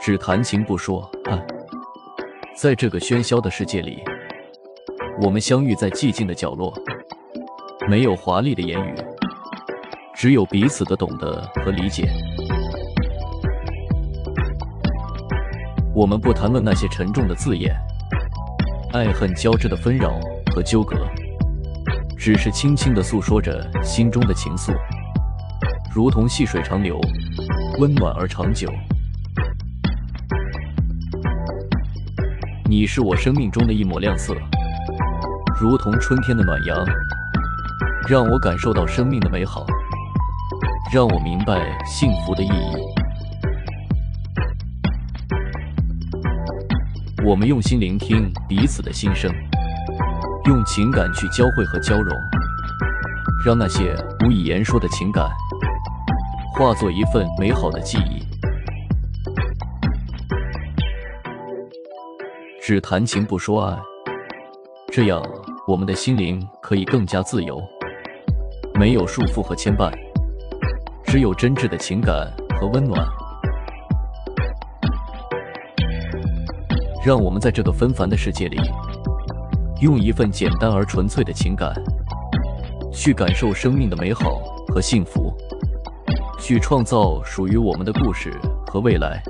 只谈情不说爱，在这个喧嚣的世界里，我们相遇在寂静的角落，没有华丽的言语，只有彼此的懂得和理解。我们不谈论那些沉重的字眼，爱恨交织的纷扰和纠葛，只是轻轻的诉说着心中的情愫，如同细水长流，温暖而长久。你是我生命中的一抹亮色，如同春天的暖阳，让我感受到生命的美好，让我明白幸福的意义。我们用心聆听彼此的心声，用情感去交汇和交融，让那些无以言说的情感化作一份美好的记忆。只谈情不说爱，这样我们的心灵可以更加自由，没有束缚和牵绊，只有真挚的情感和温暖。让我们在这个纷繁的世界里，用一份简单而纯粹的情感，去感受生命的美好和幸福，去创造属于我们的故事和未来。